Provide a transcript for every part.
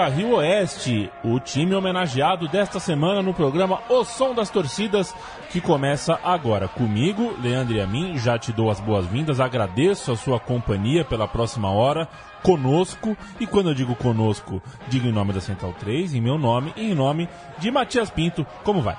Ferro Carril Oeste, o time homenageado desta semana no programa O Som das Torcidas, que começa agora. Comigo, Leandro e a mim, já te dou as boas-vindas, agradeço a sua companhia pela próxima hora, conosco, e quando eu digo conosco, digo em nome da Central 3, em meu nome e em nome de Matias Pinto. Como vai?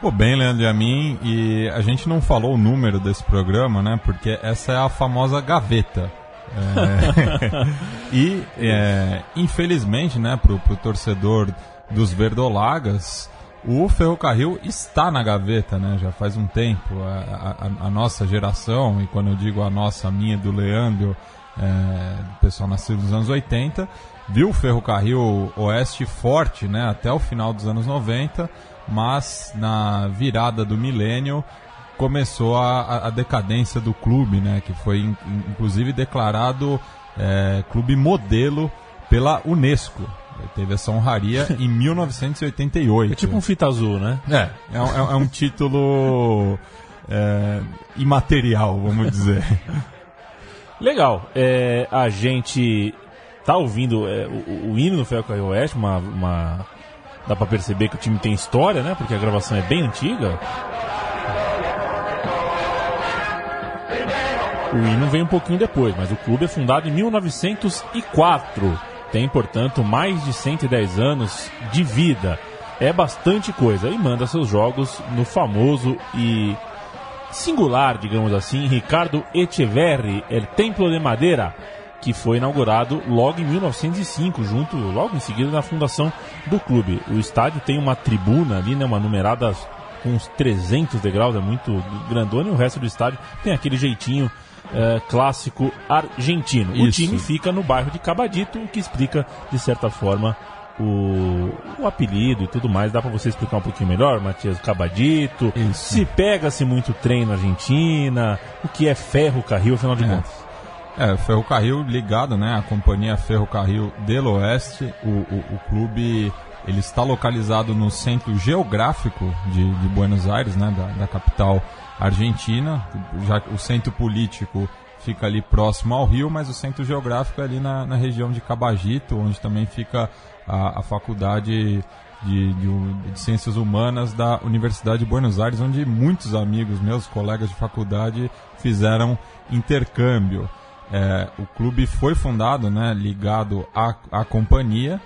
Pô, bem, Leandro e a mim, e a gente não falou o número desse programa, né? Porque essa é a famosa gaveta. É, e, é, infelizmente, né, pro, pro torcedor dos verdolagas, o ferrocarril está na gaveta, né? Já faz um tempo. A, a, a nossa geração, e quando eu digo a nossa, a minha, do Leandro, é, pessoal nascido nos anos 80, viu o ferrocarril oeste forte, né? Até o final dos anos 90, mas na virada do milênio começou a, a, decadência do clube, né? Que foi in, inclusive declarado é, clube modelo pela Unesco. Teve essa honraria em 1988. É tipo um fita azul, né? É, é, um, é um título é, imaterial, vamos dizer. Legal. É, a gente tá ouvindo é, o, o, hino do Ferro Oeste, uma, uma, dá para perceber que o time tem história, né? Porque a gravação é bem antiga. O hino vem um pouquinho depois, mas o clube é fundado em 1904. Tem, portanto, mais de 110 anos de vida. É bastante coisa. E manda seus jogos no famoso e singular, digamos assim, Ricardo Echeverri, El Templo de Madeira, que foi inaugurado logo em 1905, junto, logo em seguida, na fundação do clube. O estádio tem uma tribuna ali, né, uma numerada com uns 300 degraus, é muito grandona, e o resto do estádio tem aquele jeitinho é, clássico argentino. Isso. O time fica no bairro de Cabadito, o que explica, de certa forma, o, o apelido e tudo mais. Dá para você explicar um pouquinho melhor, Matias? Cabadito, Isso. se pega-se muito trem na Argentina, o que é ferro-carril, afinal de é. contas? É, Ferrocarril ligado, né? A companhia Ferrocarril del Oeste, o, o, o clube ele está localizado no centro geográfico de, de Buenos Aires, né? Da, da capital Argentina, já o centro político fica ali próximo ao rio, mas o centro geográfico é ali na, na região de Cabagito, onde também fica a, a faculdade de, de, de, Ciências Humanas da Universidade de Buenos Aires, onde muitos amigos meus, colegas de faculdade, fizeram intercâmbio. É, o clube foi fundado, né, ligado à, à companhia,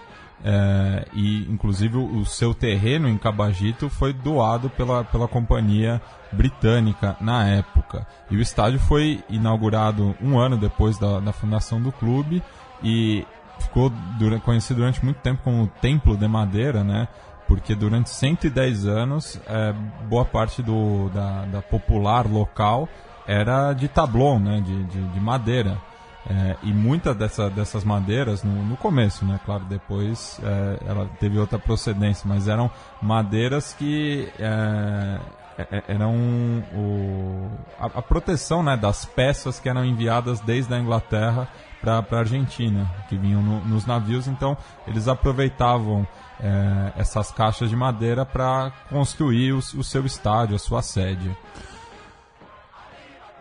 é, e inclusive o seu terreno em Cabagito foi doado pela, pela companhia britânica na época. E o estádio foi inaugurado um ano depois da, da fundação do clube e ficou durante, conhecido durante muito tempo como Templo de Madeira, né? Porque durante 110 anos, é, boa parte do, da, da popular local era de tablon, né? de, de, de madeira. É, e muitas dessa, dessas madeiras, no, no, começo, né? Claro, depois é, ela teve outra procedência, mas eram madeiras que é, é, é eram o, a, a, proteção né, das peças que eram enviadas desde a Inglaterra para a Argentina, que vinham no, nos navios, então eles aproveitavam é, essas caixas de madeira para construir o, o seu estádio, a sua sede.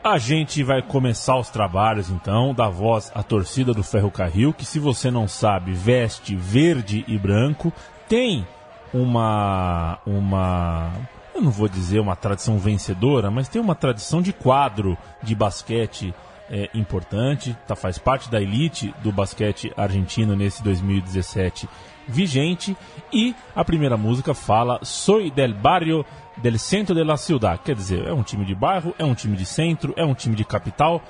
A gente vai começar os trabalhos então da voz à torcida do Ferrocarril, que se você não sabe, veste verde e branco, tem uma uma eu não vou dizer uma tradição vencedora, mas tem uma tradição de quadro de basquete é, importante, tá, faz parte da elite do basquete argentino nesse 2017 vigente. E a primeira música fala Soy del barrio del centro de la ciudad. Quer dizer, é um time de bairro, é um time de centro, é um time de capital,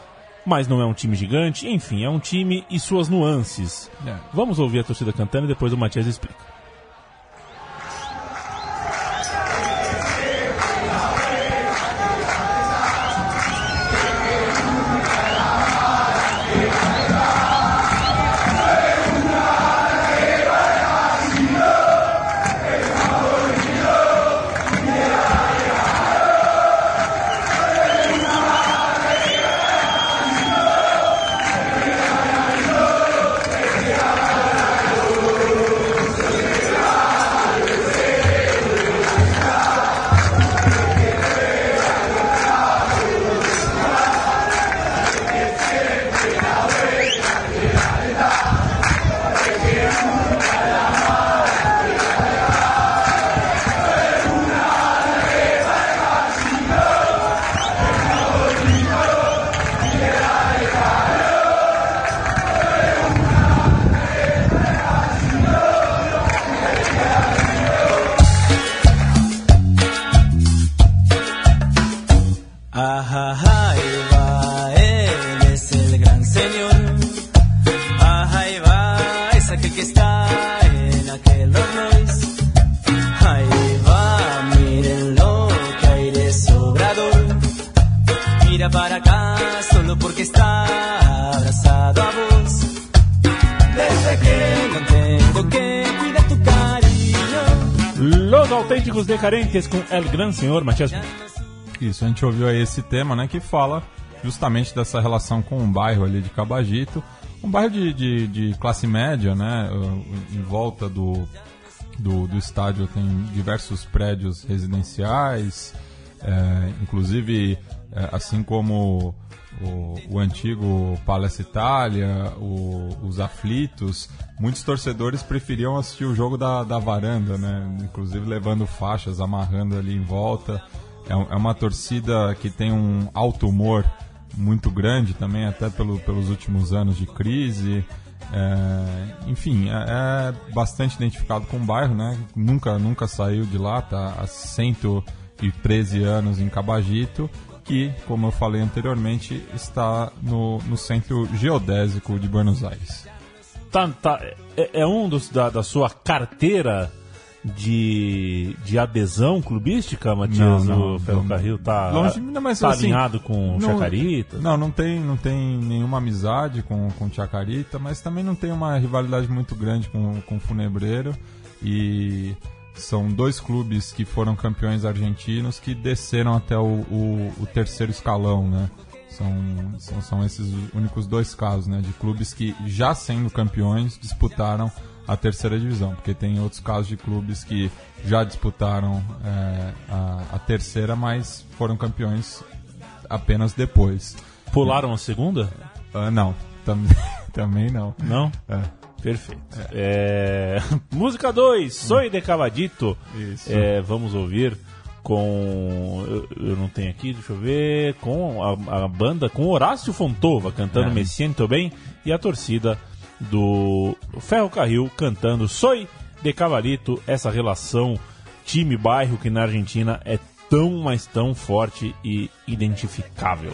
mas não é um time gigante. Enfim, é um time e suas nuances. É. Vamos ouvir a torcida cantando e depois o Matias explica. Ahí va, él es el gran señor. Ajá, ahí va, es aquel que está en aquel Rolls Royce. Ahí va, miren lo que hay de sobrador. Mira para acá, solo porque está abrazado a vos. Desde que no tengo que cuidar tu cariño. Los auténticos decadentes con El Gran Señor, Matías. Isso, a gente ouviu aí esse tema, né, que fala justamente dessa relação com o bairro ali de Cabagito. Um bairro de, de, de classe média, né, em volta do, do, do estádio tem diversos prédios residenciais, é, inclusive, é, assim como o, o, antigo Palestra Itália, o, os aflitos, muitos torcedores preferiam assistir o jogo da, da varanda, né? Inclusive levando faixas, amarrando ali em volta. É, é uma torcida que tem um alto humor muito grande também, até pelo, pelos últimos anos de crise. É, enfim, é, é, bastante identificado com o bairro, né? Nunca, nunca saiu de lá, tá há 113 anos em Cabagito, que, como eu falei anteriormente, está no, no centro geodésico de Buenos Aires. Tá, tá, é, é um dos da, da sua carteira de, de adesão clubística, Matias? Não, não, o Ferrocarril tá, longe, não, mas, tá assim, alinhado com o Chacarita? Não, não tem, não tem nenhuma amizade com, com o Chacarita, mas também não tem uma rivalidade muito grande com, com o Funebreiro. E são dois clubes que foram campeões argentinos que desceram até o, o, o terceiro escalão, né? São, são, são esses únicos dois casos, né? De clubes que, já sendo campeões, disputaram a terceira divisão, porque tem outros casos de clubes que já disputaram é, a, a, terceira, mas foram campeões apenas depois. Pularam a segunda? Uh, não, tam, também não. Não? É. Perfeito. É. Música 2, Soy de Cavadito. Isso. É, vamos ouvir com. Eu, eu, não tenho aqui, deixa eu ver. Com a, a banda, com Horácio Fontova cantando é. Me Siento Bem e a torcida do Ferrocarril cantando Soy de Cavalito, essa relação time-bairro que na Argentina é tão, mas tão forte e identificável.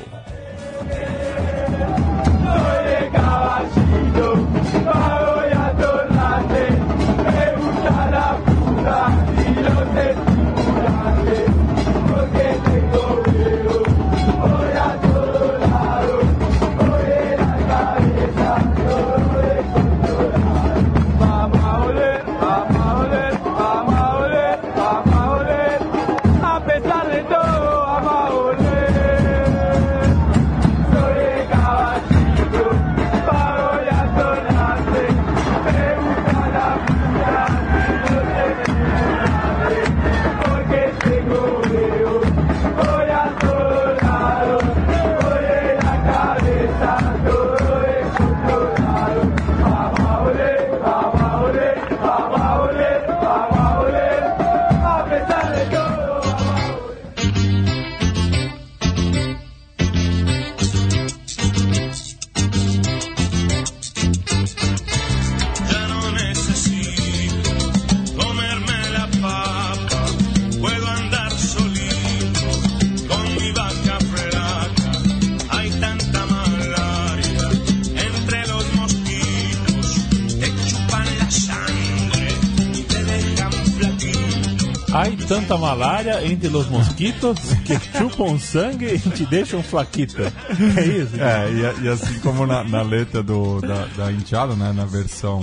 Malária entre os mosquitos que chupam sangue e te deixam flaquita. É isso? É, e, e assim como na, na letra do, da, da Enteada, né, na versão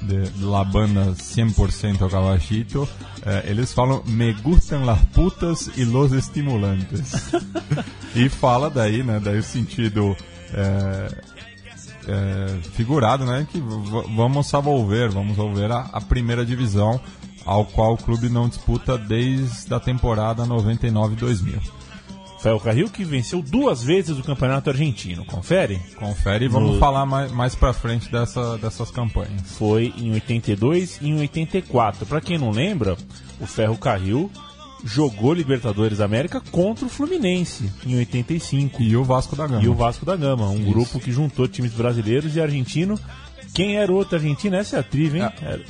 de, la banda 100% ao Caballito, é, eles falam me gustan las putas e los estimulantes. e fala daí, né, daí o sentido é, é, figurado, né, que vamos volver, vamos volver a, a primeira divisão ao qual o clube não disputa desde a temporada 99-2000. Ferrocarril que venceu duas vezes o campeonato argentino, confere? Confere e vamos no... falar mais, mais pra frente dessa, dessas campanhas. Foi em 82 e em 84. Para quem não lembra, o Ferrocarril jogou Libertadores América contra o Fluminense em 85. E o Vasco da Gama. E o Vasco da Gama, um Isso. grupo que juntou times brasileiros e argentino. Quem era o outro argentino? Essa é a triva, hein? É,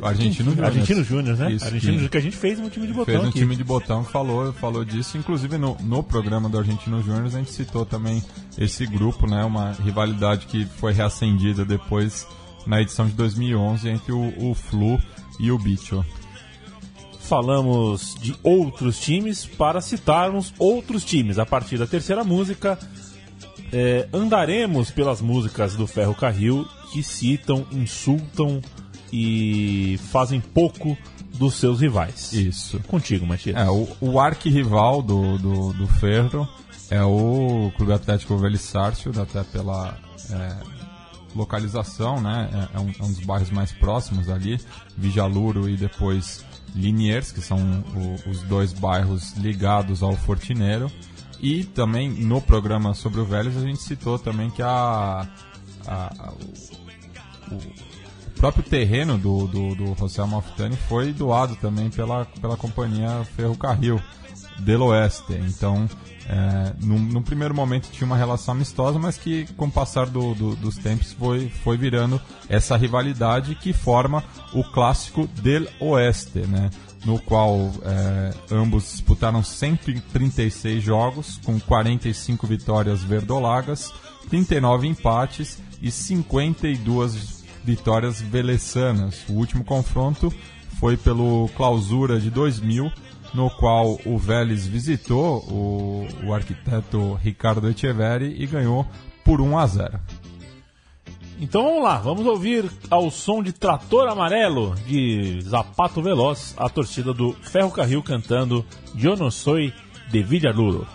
Argentino Júnior. Argentino Júnior, né? Isso, Argentino Júnior que a gente fez um time de botão. Fez um aqui. time de botão falou, falou disso. Inclusive no, no programa do Argentino Júnior a gente citou também esse grupo, né? Uma rivalidade que foi reacendida depois na edição de 2011 entre o, o Flu e o Bicho. Falamos de outros times para citarmos outros times. A partir da terceira música, é, andaremos pelas músicas do Ferro Carril que citam, insultam e fazem pouco dos seus rivais. Isso. Contigo, Matias. É, o, o arquirrival do, do, do Ferro é o Clube Atlético Velho Sárcio, até pela é, localização, né? É, é, um, é, um, dos bairros mais próximos ali, Vijaluro e depois Liniers, que são o, os dois bairros ligados ao Fortineiro. E também no programa sobre o Vélez a gente citou também que a, a, a o, próprio terreno do, do, do José Malfitani foi doado também pela, pela companhia Ferrocarril del Oeste. Então, é, num, num, primeiro momento tinha uma relação amistosa, mas que com o passar do, do, dos tempos foi, foi virando essa rivalidade que forma o clássico del Oeste, né? no qual é, ambos disputaram 136 jogos, com 45 vitórias verdolagas, 39 empates e 52 vitórias veleçanas. O último confronto foi pelo Clausura de 2000, no qual o Vélez visitou o, o arquiteto Ricardo Echeverri e ganhou por 1 a 0. Então vamos lá, vamos ouvir ao som de Trator Amarelo de Zapato Veloz, a torcida do Ferro Carril cantando Eu não sou de Villaluro.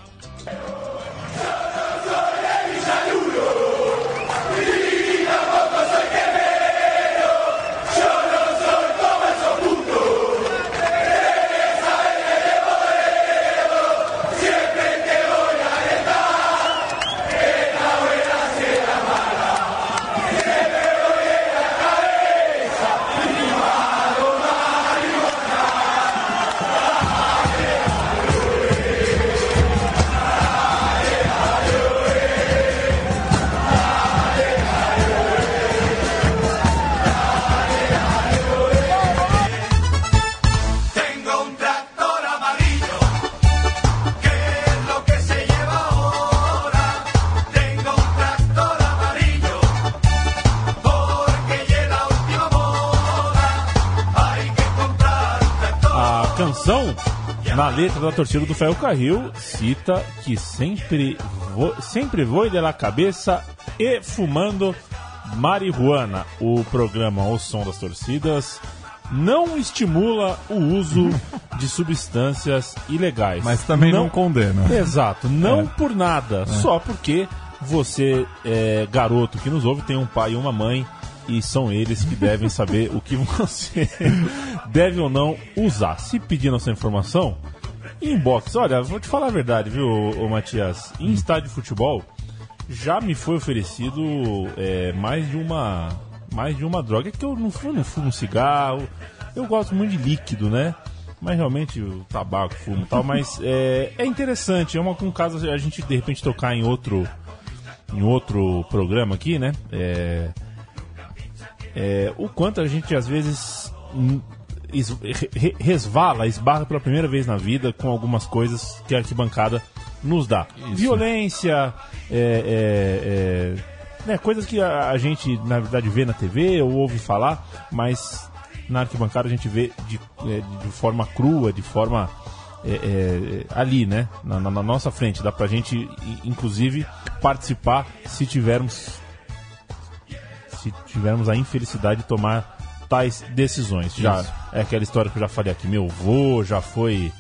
Letra da torcida do Ferro Carril cita que sempre vou, sempre vou de la cabeça e fumando marihuana. O programa O Som das Torcidas não estimula o uso de substâncias ilegais. Mas também não, não condena. Exato, não é. por nada, é. só porque você, é, garoto que nos ouve, tem um pai e uma mãe e são eles que devem saber o que você deve ou não usar. Se pedir nossa informação, Inbox, olha, vou te falar a verdade, viu, ô, Matias? Em estádio de futebol, já me foi oferecido é, mais de uma mais de uma droga. É que eu não, eu não fumo cigarro, eu gosto muito de líquido, né? Mas realmente o tabaco, fumo e tal, mas é, é interessante, é uma, um caso a gente de repente tocar em outro em outro programa aqui, né? É, é, o quanto a gente às vezes resvala, esbarra pela primeira vez na vida com algumas coisas que a arquibancada nos dá. Isso. Violência, é, é, é, né, coisas que a, a, gente, na verdade, vê na TV ou ouve falar, mas na arquibancada a gente vê de, é, de forma crua, de forma é, é, ali, né, na, na, nossa frente. Dá pra gente, inclusive, participar se tivermos se tivermos a infelicidade de tomar tais decisões. Já é aquela história que eu já falei aqui. Meu avô já foi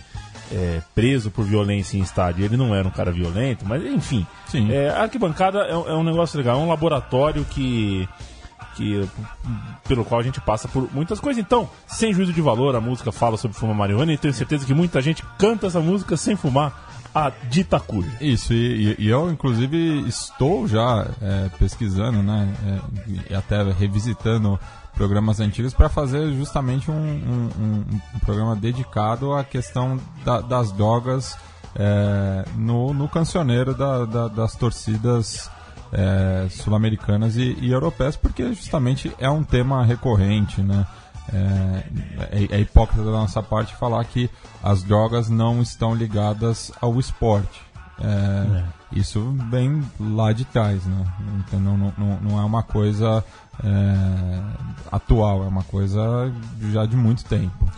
é, preso por violência em estádio. Ele não era um cara violento, mas enfim. É, a arquibancada é, é, um negócio legal, é um laboratório que, que pelo qual a gente passa por muitas coisas. Então, sem juízo de valor, a música fala sobre fumar marihuana e tenho certeza que muita gente canta essa música sem fumar a dita cuja. Isso, e, e, eu inclusive estou já é, pesquisando, né, é, e até revisitando programas antigos para fazer justamente um, um, um, programa dedicado à questão da, das drogas é, no, no cancioneiro da, da, das torcidas é, sul-americanas e, e, europeias, porque justamente é um tema recorrente, né? É, é, é hipócrita da nossa parte falar que as drogas não estão ligadas ao esporte. É, é. Isso vem lá de trás, né? Então não, não, não é uma coisa é, atual, é uma coisa já de muito tempo.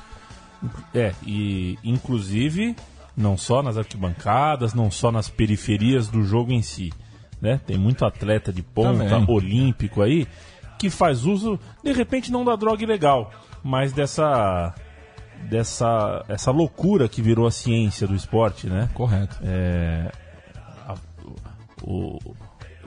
É, e inclusive não só nas arquibancadas, não só nas periferias do jogo em si. né? Tem muito atleta de ponta, Também. olímpico aí, que faz uso, de repente, não da droga ilegal, mas dessa dessa essa loucura que virou a ciência do esporte, né? Correto. É, a- o,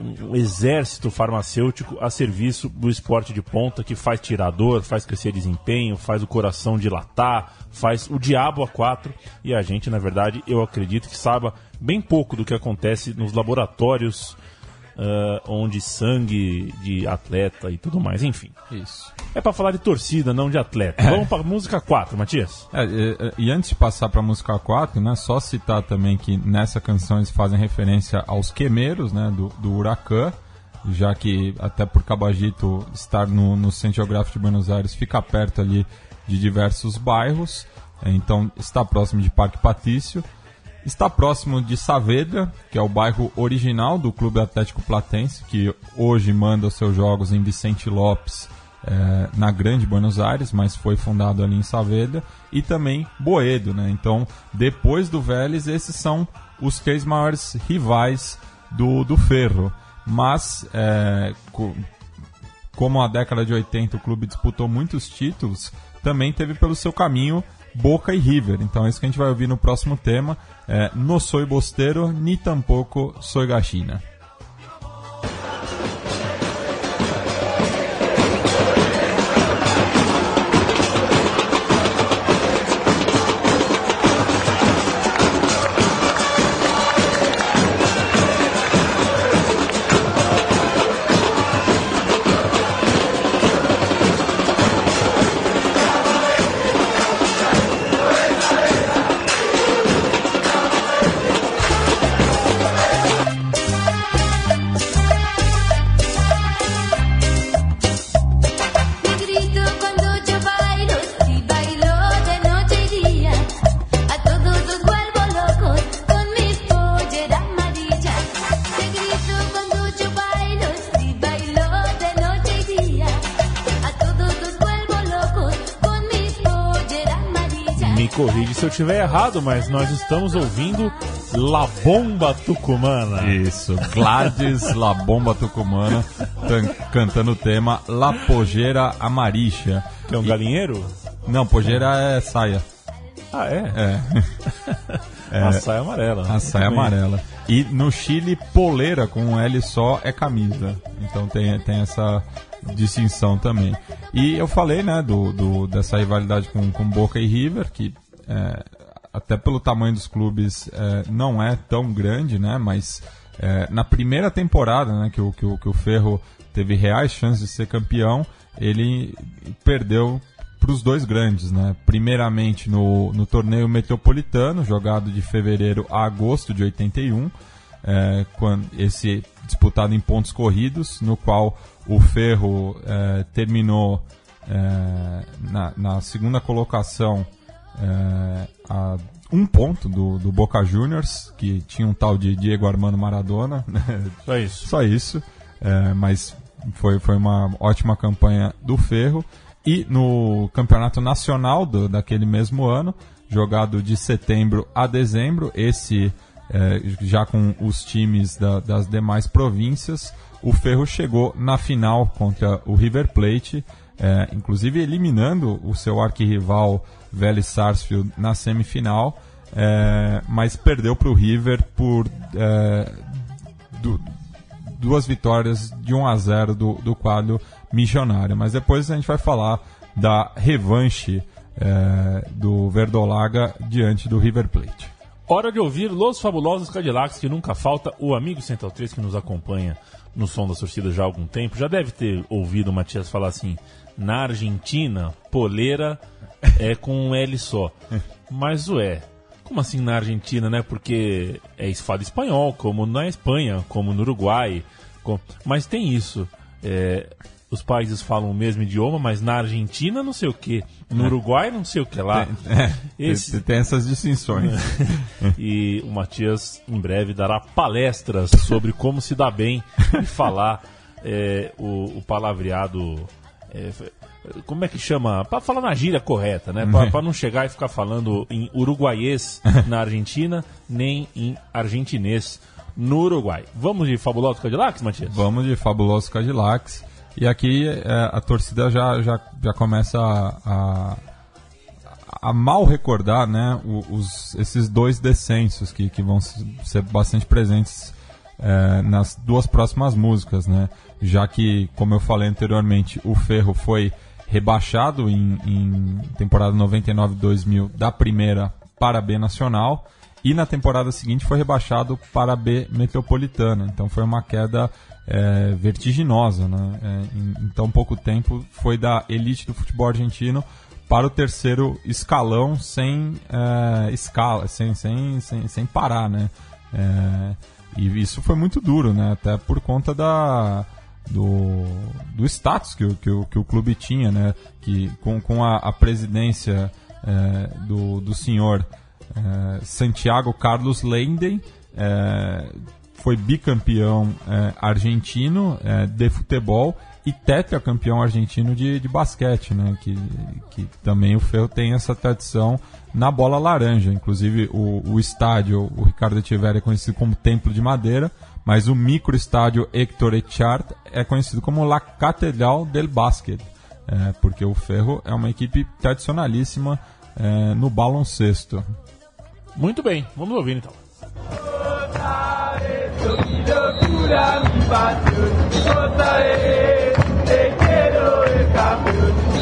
um exército farmacêutico a serviço do esporte de ponta que faz tirador, faz crescer desempenho, faz o coração dilatar, faz o diabo a quatro. E a gente, na verdade, eu acredito que saiba bem pouco do que acontece nos laboratórios ah, onde sangue de atleta e tudo mais, enfim. Isso. É pra falar de torcida, não de atleta. Vamos pra música 4, Matias. É, e, e antes de passar para música 4, né, só citar também que nessa canção eles fazem referência aos quemeiros né, do, do Huracan, já que até por Cabagito estar no, no Centro Geográfico de Buenos Aires fica perto ali de diversos bairros, é, então está próximo de Parque Patício. Está próximo de Saavedra, que é o bairro original do Clube Atlético Platense, que hoje manda os seus jogos em Vicente Lopes, eh, na Grande Buenos Aires, mas foi fundado ali em Saavedra, e também Boedo, né? Então, depois do Vélez, esses são os três maiores rivais do, do Ferro. Mas, eh, co- como a década de 80 o clube disputou muitos títulos, também teve pelo seu caminho Boca e River. Então é isso que a gente vai ouvir no próximo tema. É, no soy bosteiro, ni tampoco soy gallina. Estiver errado, mas nós estamos ouvindo La Bomba Tucumana. Isso, Gladys La Bomba Tucumana tan- cantando o tema La Pogeira Amaricha. Que é um galinheiro? Não, pogeira é saia. Ah, é? É, A saia amarela. a saia amarela. E no Chile, poleira com um L só é camisa. Então tem, tem essa distinção também. E eu falei, né, do, do- dessa rivalidade com, com Boca e River, que é, até pelo tamanho dos clubes é, não é tão grande, né, mas é, na primeira temporada, né, que o, que, o, que o Ferro teve reais chances de ser campeão, ele perdeu para os dois grandes, né? Primeiramente no, no torneio metropolitano, jogado de fevereiro a agosto de 81, é, quando esse disputado em pontos corridos, no qual o Ferro é, terminou é, na, na segunda colocação é, a um ponto do, do Boca Juniors, que tinha um tal de Diego Armando Maradona, né? Só isso. só isso, é, mas foi, foi uma ótima campanha do Ferro. E no campeonato nacional do, daquele mesmo ano, jogado de setembro a dezembro, esse é, já com os times da- das demais províncias, o Ferro chegou na final contra o River Plate, é, inclusive eliminando o seu arquirrival Vélez Sarsfield na semifinal, é, mas perdeu para o River por é, du- duas vitórias de 1 a 0 do, do quadro missionário. Mas depois a gente vai falar da revanche é, do Verdolaga diante do River Plate. Hora de ouvir Los Fabulosos Cadillacs, que nunca falta. O amigo Central 3 que nos acompanha no som da torcida já há algum tempo, já deve ter ouvido o Matias falar assim: na Argentina, poleira é com um L só. Mas ué, como assim na Argentina, né? Porque é fala espanhol, como na Espanha, como no Uruguai. com- Mas tem isso. é, os países falam o mesmo idioma, mas na Argentina não sei o que. No Uruguai não sei o que lá. É, Esse- tem- tem essas distinções. e o Matias em breve dará palestras sobre como se dá bem e falar é, o, o palavreado. é, como é que chama? Para falar na gíria correta, né? Para não chegar e ficar falando em uruguaiês na Argentina, nem em argentinês no Uruguai. Vamos de Fabuloso Cadillacs, Matias? Vamos de Fabuloso Cadillacs. E aqui é, a torcida já, já, já começa a, a, a mal recordar né, os, esses dois descensos que, que vão se- ser bastante presentes é, nas duas próximas músicas, né? Já que, como eu falei anteriormente, o Ferro foi rebaixado em, em temporada 99-2000 da primeira para a B Nacional e na temporada seguinte foi rebaixado para a B Metropolitana. Então foi uma queda é, vertiginosa, né? É, em, em tão pouco tempo foi da elite do futebol argentino para o terceiro escalão sem é, escala, sem, sem, sem, sem parar, né? É, e isso foi muito duro, né? Até por conta da, do, do status que, o- que, que o clube tinha, né? Que com, com a, a presidência é, do, do senhor é, Santiago Carlos Lenden, é, foi bicampeão é, argentino é, de futebol e tetracampeão argentino de, de basquete, né? Que, que também o Ferro tem essa tradição na bola laranja. Inclusive o, o estádio, o Ricardo Echeverri é conhecido como Templo de Madeira, mas o micro estádio Héctor Echart é conhecido como La Catedral del Basket, é, porque o Ferro é uma equipe tradicionalíssima é, no baloncesto. Muito bem, vamos ouvir então. locura,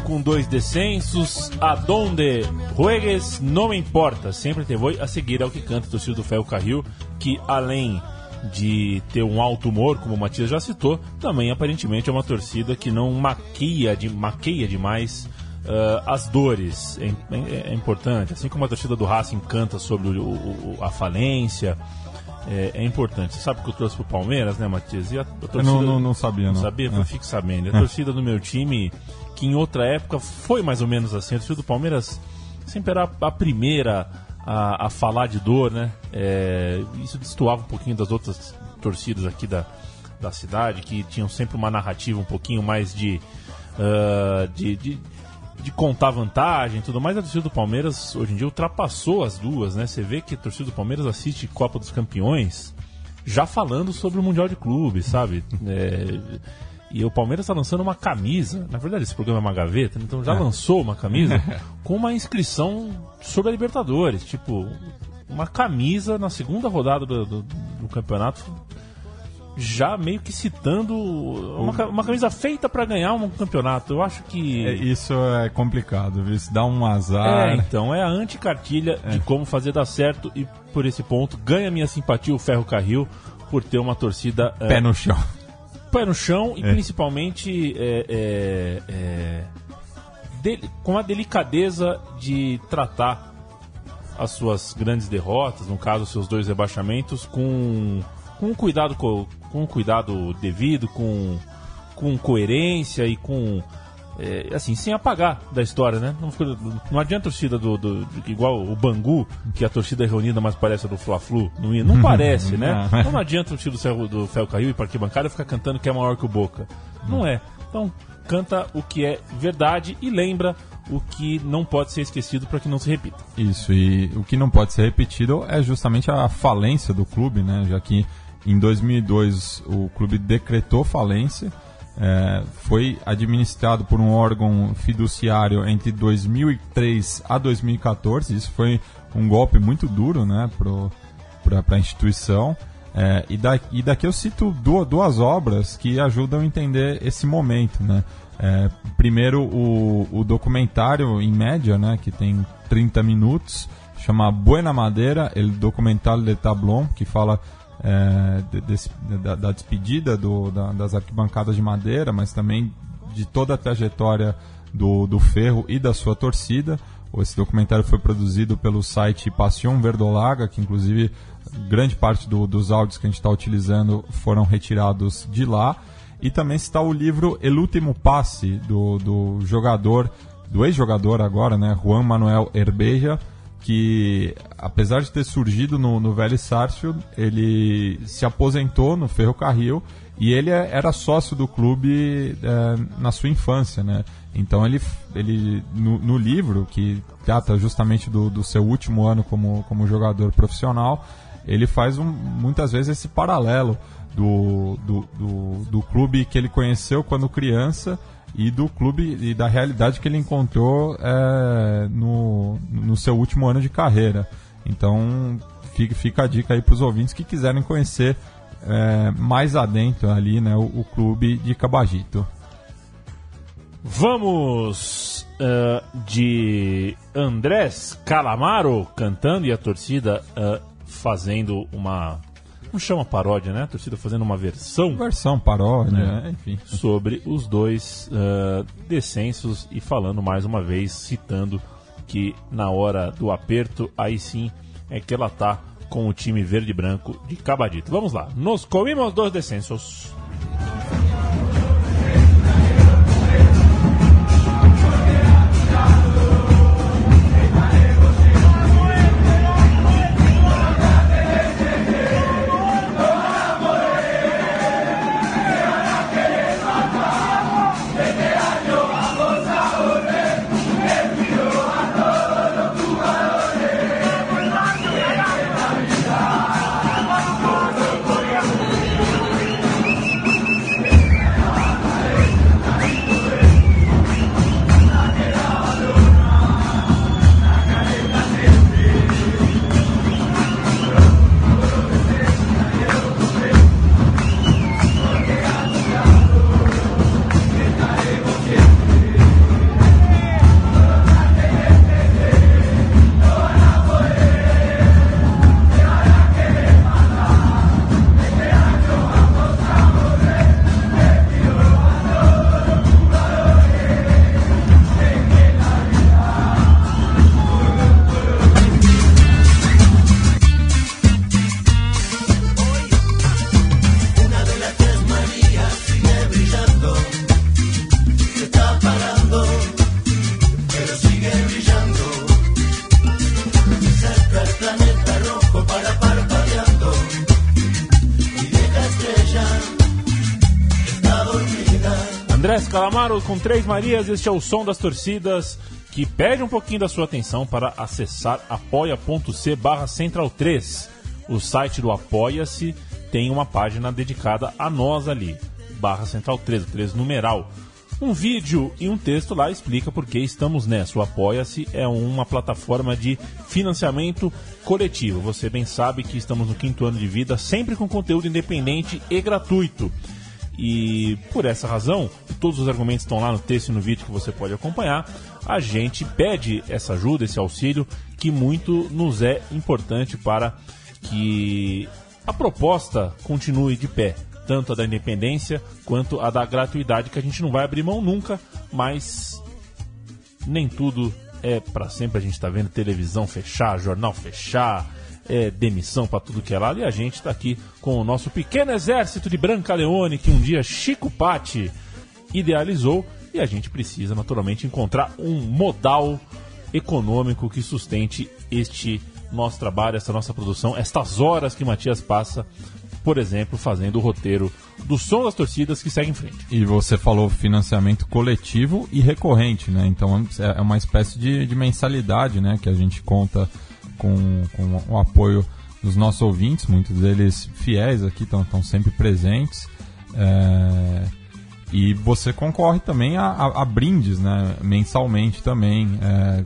com dois descensos, aonde juegues não me importa. Sempre te vou a seguir ao que canta o torcedor do Ferro Carril, que além de ter um alto humor, como o Matias já citou, também aparentemente é uma torcida que não maquia, de, maqueia demais ah, as dores. É, é- é importante. Assim como a torcida do Racing canta sobre o- o- a falência. É, é importante. Você sabe que eu trouxe pro Palmeiras, né, Matias? E a, a Eu torcida- não, não, não sabia, não. não sabia? É. Eu fico sabendo. A torcida do meu time, que em outra época foi mais ou menos assim, a torcida do Palmeiras sempre era a primeira a, a falar de dor, né? É, isso destoava um pouquinho das outras torcidas aqui da, da cidade, que tinham sempre uma narrativa um pouquinho mais de. ah, de, de de contar vantagem e tudo mais, a torcida do Palmeiras hoje em dia ultrapassou as duas, né? Você vê que a torcida do Palmeiras assiste Copa dos Campeões já falando sobre o Mundial de Clubes, sabe? É, e o Palmeiras está lançando uma camisa. Na verdade, esse programa é uma gaveta, então já lançou uma camisa com uma inscrição sobre a Libertadores. Tipo, uma camisa na segunda rodada do, do- do campeonato. Já meio que citando uma, uma camisa feita para ganhar um campeonato. Eu acho que. É, isso é complicado, viu? Isso dá um azar. É, então, é a anticartilha de como fazer dar certo e por esse ponto ganha minha simpatia o Ferro Carril por ter uma torcida é, Pé no chão. Pé no chão e É. principalmente é, é, é, de- com a delicadeza de tratar as suas grandes derrotas, no caso seus dois rebaixamentos, com, com um cuidado co- com um cuidado devido, com, com coerência e com é, assim, sem apagar da história, né? Não, não adianta a torcida do, do- de- igual o Bangu, que a torcida é reunida, mas parece a do Fla-Flu. Não, não parece, né? Não. Então não adianta o torcida do do Ferro Carril e para arquibancada ficar cantando que é maior que o Boca. Não é. Então, canta o que é verdade e lembra o que não pode ser esquecido para que não se repita. Isso, e o que não pode ser repetido é justamente a falência do clube, né? Já que em 2002 o clube decretou falência, é, foi administrado por um órgão fiduciário entre 2003 a 2014. Isso foi um golpe muito duro, né, para a instituição. É, e, da, e daqui eu cito du- duas obras que ajudam a entender esse momento, né? É, primeiro, o, o documentário, em média, né, que tem 30 minutos, chama Buena Madeira, El Documental de Tablon, que fala é, de- desse- da, da despedida do- da- das arquibancadas de madeira, mas também de toda a trajetória do, do Ferro e da sua torcida. Esse documentário foi produzido pelo site Passion Verdolaga, que inclusive grande parte do- dos áudios que a gente está utilizando foram retirados de lá. E também está o livro El Último Passe, do, do jogador, do ex-jogador agora, né, Juan Manuel Herbeja, que apesar de ter surgido no, no Velho Sarsfield, ele se aposentou no Ferrocarril e ele é- era sócio do clube é, na sua infância, né? Então ele, ele no, no livro, que trata justamente do, do seu último ano como, como jogador profissional, ele faz um, muitas vezes esse paralelo do, do, do, do clube que ele conheceu quando criança e do clube e da realidade que ele encontrou é, no, no seu último ano de carreira. Então fica, fica a dica aí para os ouvintes que quiserem conhecer é, mais adentro ali né, o, o clube de Cabagito. Vamos eh, de Andrés Calamaro cantando e a torcida eh, fazendo uma. Não chama paródia, né? A torcida fazendo uma versão Versão paródia, É. né, enfim. sobre os dois eh, descensos e falando mais uma vez, citando que na hora do aperto, aí sim é que ela tá com o time verde e branco de Cabadito. Vamos lá, nos comimos dos descensos. Calamaro com Três Marias, este é o som das torcidas que pede um pouquinho da sua atenção para acessar apoia.c barra central 3. O site do Apoia-se tem uma página dedicada a nós ali, barra central 3, 3 numeral. Um vídeo e um texto lá explica por que estamos nessa. O Apoia-se é uma plataforma de financiamento coletivo. Você bem sabe que estamos no quinto ano de vida, sempre com conteúdo independente e gratuito. E por essa razão, todos os argumentos estão lá no texto e no vídeo que você pode acompanhar. A gente pede essa ajuda, esse auxílio, que muito nos é importante para que a proposta continue de pé, tanto a da independência quanto a da gratuidade, que a gente não vai abrir mão nunca, mas nem tudo é para sempre. A gente está vendo televisão fechar, jornal fechar, é, demissão para tudo que é lado. E a gente está aqui com o nosso pequeno exército de Branca Leone, que um dia Chico Patti idealizou. E a gente precisa, naturalmente, encontrar um modal econômico que sustente este nosso trabalho, essa nossa produção, estas horas que Matias passa, por exemplo, fazendo o roteiro do som das torcidas que segue em frente. E você falou financiamento coletivo e recorrente, né? Então é uma espécie de, de mensalidade, né? Que a gente conta com, com o apoio dos nossos ouvintes, muitos deles fiéis aqui, estão sempre presentes. É, e você concorre também a, a- a brindes, né? Mensalmente também, é,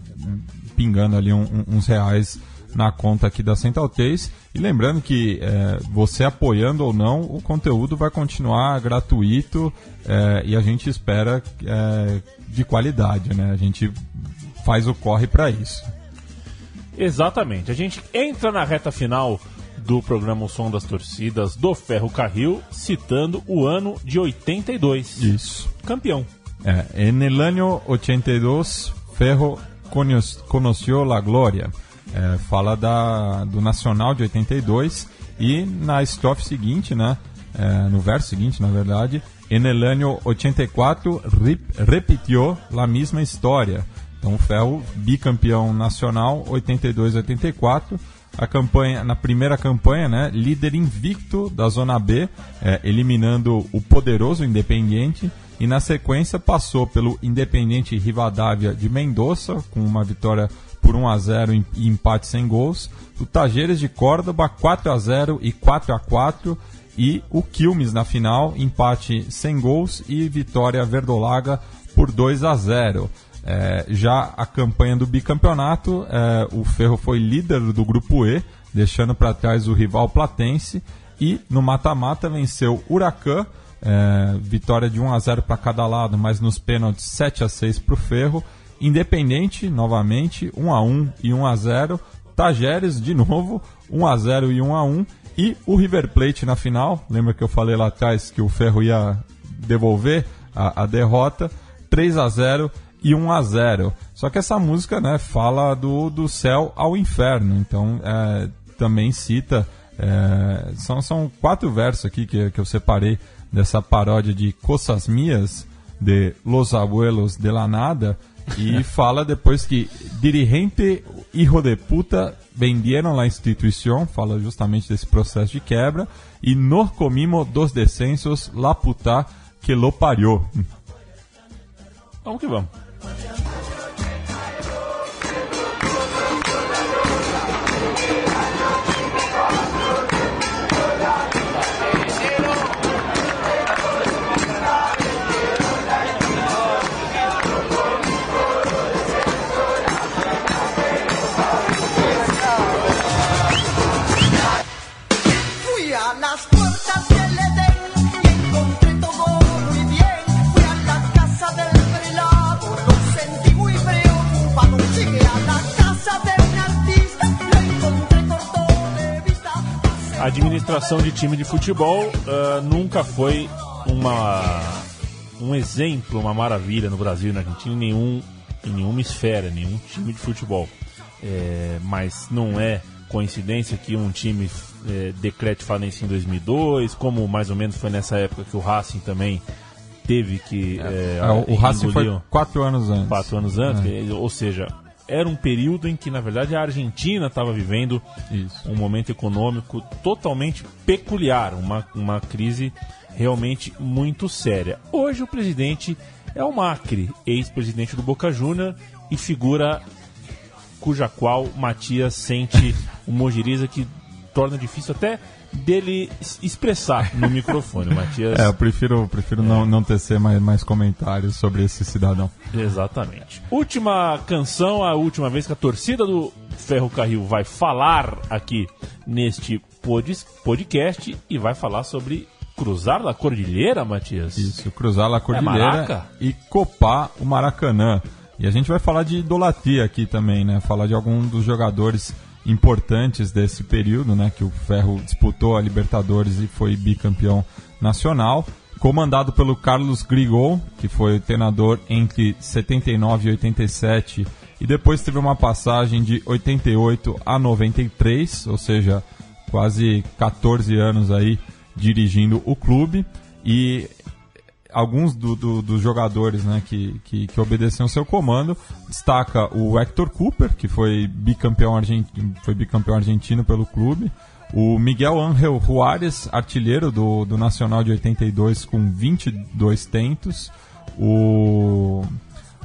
pingando ali um- uns reais na conta aqui da Central 3. E lembrando que é, você apoiando ou não, o conteúdo vai continuar gratuito é, e a gente espera é, de qualidade, né? A gente faz o corre para isso. Exatamente. A gente entra na reta final do programa O Som das Torcidas do Ferro Carril, citando o ano de 82. Isso. Campeão. É, en el año 82, Ferro conoció la gloria. É, fala da, do Nacional de 82 e na estrofe seguinte, né, é, no verso seguinte, na verdade, en el año 84 rep- repitió la misma história. Então o Ferro bicampeão nacional 82-84. A campanha, na primeira campanha, né, líder invicto da Zona B, é, eliminando o poderoso Independiente e na sequência passou pelo Independiente Rivadavia de Mendoza, com uma vitória por 1 a 0 em- e empate sem gols, o Tajeres de Córdoba 4 a 0 e 4 a 4 e o Quilmes na final, empate sem gols e vitória verdolaga por 2 a 0. É, já a campanha do bicampeonato, é, o Ferro foi líder do grupo E, deixando para trás o rival Platense e no mata-mata venceu Huracan, é, vitória de 1 a 0 para cada lado, mas nos pênaltis 7 a 6 para o Ferro. Independente, novamente, 1 a 1 e 1 a 0. Tajeres, de novo, 1 a 0 e 1 a 1. E o River Plate na final, lembra que eu falei lá atrás que o Ferro ia devolver a, a derrota, 3 a 0 e 1 a 0. Só que essa música, né, fala do, do céu ao inferno, então é, também cita é, são, são quatro versos aqui que, que eu separei dessa paródia de Cosas Mias, de Los Abuelos de la Nada, e fala depois que dirigente hijo de puta vendieron la instituição, fala justamente desse processo de quebra, e nos comimos dos descensos la puta que lo parió. Vamos que vamos. Put your A administração de time de futebol ah, nunca foi uma um exemplo, uma maravilha no Brasil e na Argentina em nenhum em nenhuma esfera, nenhum time de futebol. É, mas não é coincidência que um time é, decrete falência em 2002, como mais ou menos foi nessa época que o Racing também teve que é, É, o, o Racing foi quatro anos antes. quatro anos antes, que- ou seja, era um período em que na verdade a Argentina estava vivendo Isso. um momento econômico totalmente peculiar, uma, uma crise realmente muito séria. Hoje o presidente é o Macri, ex-presidente do Boca Júnior e figura cuja qual Matias sente uma ojeriza que torna difícil até dele expressar no microfone. Matias É, eu prefiro, prefiro não, não tecer mais, mais comentários sobre esse cidadão. Exatamente. Última canção, a última vez que a torcida do Ferro Carril vai falar aqui neste pod- podcast e vai falar sobre cruzar da Cordilheira, Matias. Isso, cruzar a Cordilheira Maraca? e copar o Maracanã. E a gente vai falar de idolatria aqui também, né? Falar de algum dos jogadores importantes desse período, né? Que o Ferro disputou a Libertadores e foi bicampeão nacional. Comandado pelo Carlos Grigol, que foi treinador entre 79 e 87, e depois teve uma passagem de 88 a 93, ou seja, quase 14 anos aí dirigindo o clube. E alguns do- do- dos jogadores né, que, que, que obedeciam seu comando. Destaca o Hector Cooper, que foi bicampeão, argentino, foi bicampeão argentino pelo clube. O Miguel Ángel Juárez, artilheiro do, do Nacional de 82, com 22 tentos. O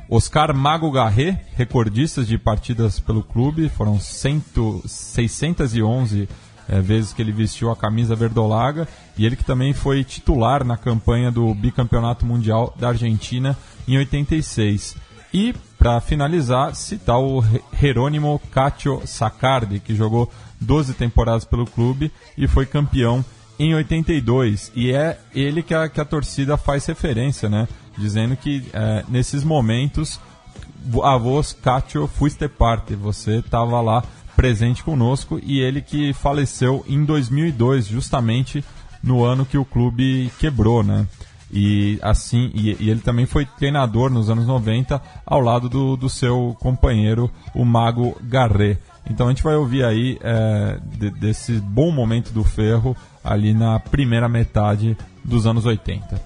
Oscar Mago Garré, recordistas de partidas pelo clube, foram 100, 611 é, vezes que ele vestiu a camisa verdolaga e ele que também foi titular na campanha do bicampeonato mundial da Argentina em 86. E para finalizar, citar o Jerônimo Caccio Saccardi, que jogou 12 temporadas pelo clube e foi campeão em 82. E é ele que a, que a torcida faz referência, né? Dizendo que eh, nesses momentos a voz Caccio fuiste parte, você estava lá presente conosco e ele que faleceu em 2002, justamente no ano que o clube quebrou, né? E assim, e, e ele também foi treinador nos anos 90 ao lado do, do seu companheiro, o Mago Garret. Então a gente vai ouvir aí é, de- desse bom momento do ferro ali na primeira metade dos anos 80.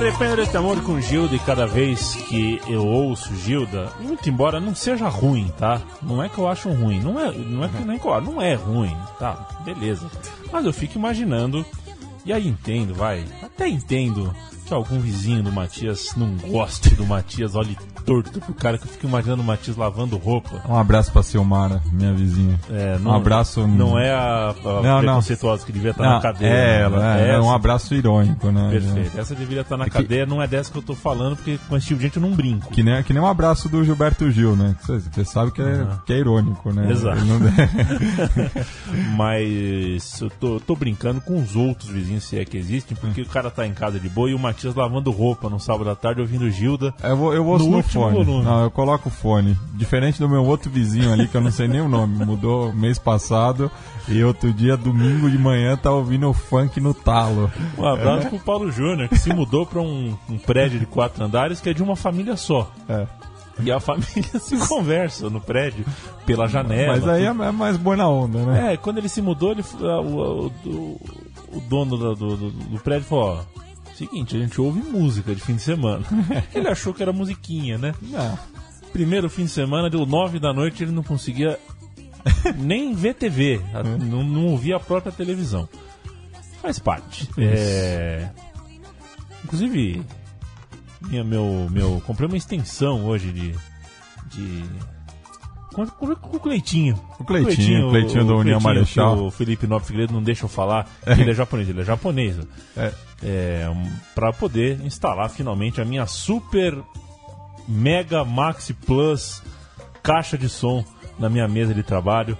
Arrependo desse amor com Gilda e cada vez que eu ouço Gilda, muito embora não seja ruim, tá? Não é que eu acho ruim, não é, não é que nem que não é ruim, tá? Beleza. Mas eu fico imaginando, e aí entendo, vai, até entendo que algum vizinho do Matias não goste do Matias, olhe torto pro cara que eu fico imaginando o Matias lavando roupa. Um abraço pra Silmara, minha vizinha. É, um abraço. Não é a, a Não, não. preconceituosa que devia estar Não, na cadeia. É, ela, né? é, é um abraço irônico, né? Perfeito. Essa deveria estar na que- cadeia, não é dessa que eu tô falando, porque com esse tipo de gente eu não brinco. Que nem, que nem um abraço do Gilberto Gil, né? Você sabe que é, que é irônico, né? Exato. Não- Mas eu tô, tô brincando com os outros vizinhos, se é que existem, porque o cara tá em casa de boa e o Matias lavando roupa no sábado à tarde ouvindo Gilda. eu vou, eu ouço No no, último fone. Não, eu coloco o fone. Diferente do meu outro vizinho ali, que eu não sei nem o nome. Mudou mês passado. E outro dia, domingo de manhã, tá ouvindo o funk no talo. Um abraço pro Paulo Júnior, que se mudou pra um, um prédio de quatro andares que é de uma família só. É. E a família se conversa no prédio, pela janela. Mas aí é, tudo. é mais boa na onda, né? É, quando ele se mudou, ele, ah, o, o- o- dono do, do- do- do prédio falou: ó, seguinte, a gente ouve música de fim de semana. ele achou que era musiquinha, né? Não. Primeiro fim de semana, deu nove da noite, ele não conseguia nem ver TV, a- não, não ouvia a própria televisão. Faz parte. É... Inclusive, minha, meu, meu, comprei uma extensão hoje de. de... Comprei com o Cleitinho. O Cleitinho, o Cleitinho da União Marechal. O Felipe Nobre Figueiredo não deixa eu falar que ele é japonês, ele é japonês. É. É, um, para poder instalar finalmente a minha super mega maxi plus caixa de som na minha mesa de trabalho.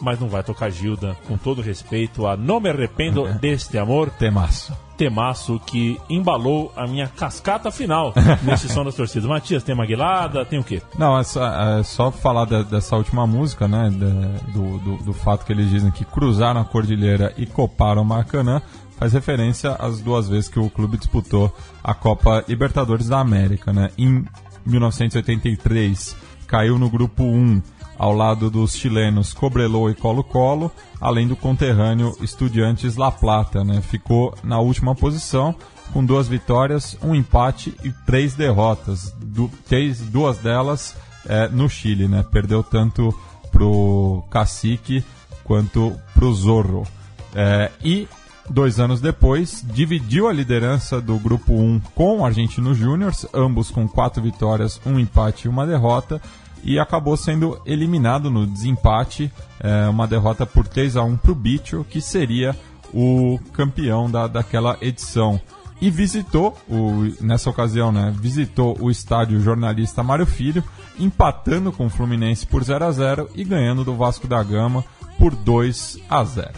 Mas não vai tocar Gilda, com todo respeito a Não Me Arrependo Deste Amor. Temaço. Temaço que embalou a minha cascata final nesse som das torcidas. Matias, tem Maguilada, tem o quê? Não, é só, é só falar de- dessa última música, né? de- do, do, do fato que eles dizem que cruzaram a cordilheira e coparam o Maracanã. Faz referência às duas vezes que o clube disputou a Copa Libertadores da América, né? Em 1983, caiu no grupo 1 ao lado dos chilenos Cobreloa e Colo-Colo, além do conterrâneo Estudiantes La Plata, né? Ficou na última posição com duas vitórias, um empate e três derrotas. Du três, duas delas é, no Chile, né? Perdeu tanto pro Cacique quanto pro Zorro. É, e dois anos depois, dividiu a liderança do grupo 1 com o Argentino Júnior, ambos com quatro vitórias, um empate e uma derrota, e acabou sendo eliminado no desempate, é, uma derrota por 3 a 1 para o Bicho, que seria o campeão da, daquela edição. E visitou, o, nessa ocasião, né, visitou o estádio jornalista Mário Filho, empatando com o Fluminense por 0 a 0 e ganhando do Vasco da Gama por 2 a 0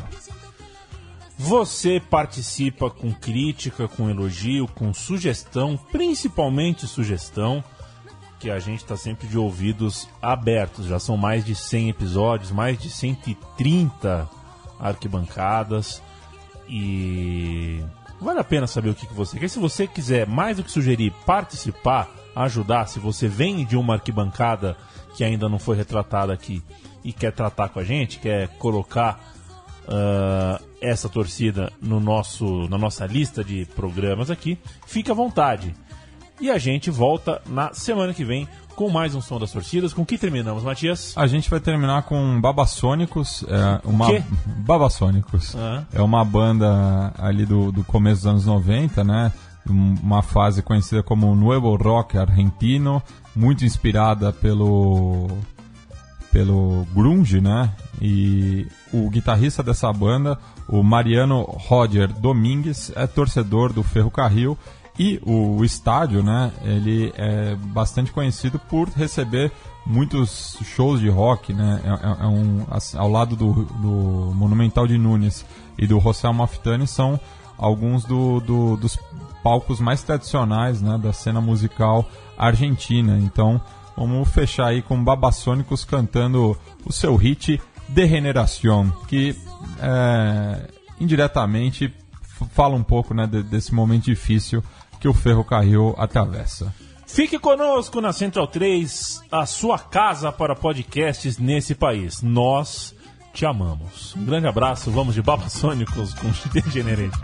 Você participa com crítica, com elogio, com sugestão, principalmente sugestão, que a gente está sempre de ouvidos abertos. Já são mais de 100 episódios, mais de 130 arquibancadas e vale a pena saber o que, que você quer. Se você quiser mais do que sugerir, participar, ajudar, se você vem de uma arquibancada que ainda não foi retratada aqui e quer tratar com a gente, quer colocar ah, essa torcida no nosso, na nossa lista de programas aqui, fique à vontade. E a gente volta na semana que vem com mais um som das torcidas. Com que terminamos, Matias? A gente vai terminar com Babassônicos. É uma... quê? Babassônicos. Ah. É uma banda ali do, do começo dos anos 90, né? Um- Uma fase conhecida como Nuevo Rock Argentino, muito inspirada pelo pelo grunge, né? E o guitarrista dessa banda, o Mariano Roger Domingues, é torcedor do Ferrocarril e o estádio, né? Ele é bastante conhecido por receber muitos shows de rock, né? É, é- é um, ao lado do, do Monumental de Nunes e do José Maftani são alguns do- do- dos palcos mais tradicionais né, da cena musical argentina. Então, vamos fechar aí com Babassônicos cantando o seu hit De Generación, que é, indiretamente fala um pouco né, de- desse momento difícil que o Ferrocarril atravessa. Fique conosco na Central 3, a sua casa para podcasts nesse país. Nós te amamos. Um grande abraço, vamos de Babassônicos com Degenerate.